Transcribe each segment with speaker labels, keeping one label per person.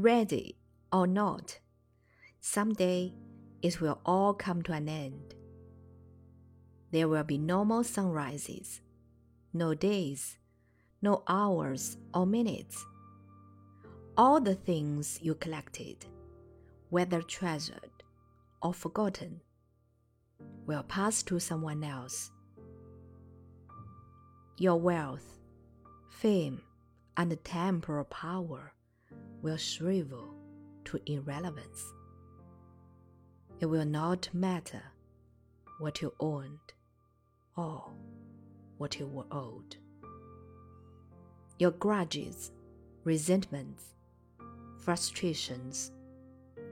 Speaker 1: Ready or not, someday it will all come to an end. There will be no more sunrises, no days, no hours or minutes. All the things you collected, whether treasured or forgotten, will pass to someone else. Your wealth, fame, and temporal power will shrivel to irrelevance. It will not matter what you owned or what you were owed. Your grudges, resentments, frustrations,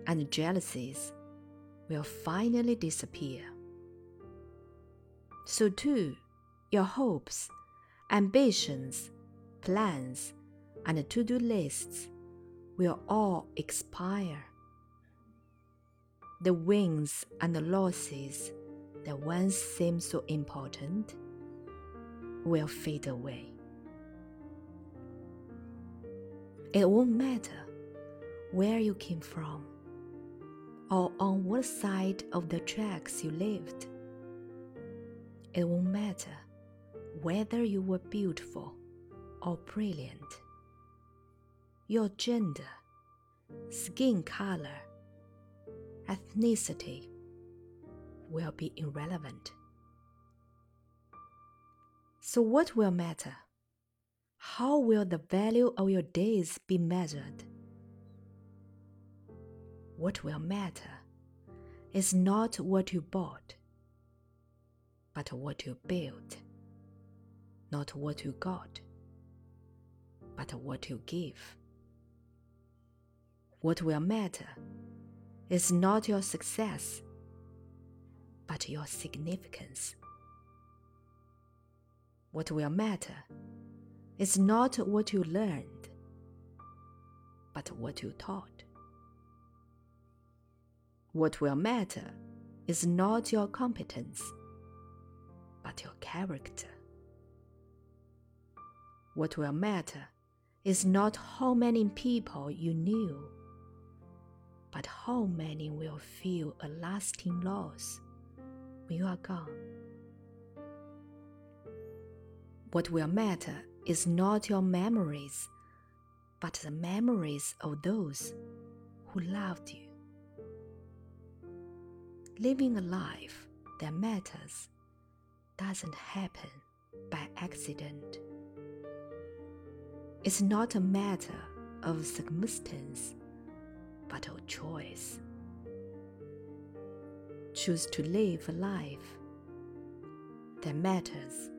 Speaker 1: and jealousies will finally disappear. So, too, your hopes, ambitions, plans, and to do lists will all expire. The wins and the losses that once seemed so important will fade away. It won't matter where you came from or on what side of the tracks you lived. It won't matter whether you were beautiful or brilliant. Your gender, skin color, ethnicity will be irrelevant. So, what will matter? How will the value of your days be measured? What will matter is not what you bought, but what you built, not what you got, but what you give. What will matter is not your success, but your significance. What will matter is not what you learned, but what you taught. What will matter is not your competence, but your character. What will matter is not how many people you knew, but how many will feel a lasting loss when you are gone. What will matter is not your memories, but the memories of those who loved you. Living a life that matters doesn't happen by accident. It's not a matter of circumstance, but of choice. Choose to live a life that matters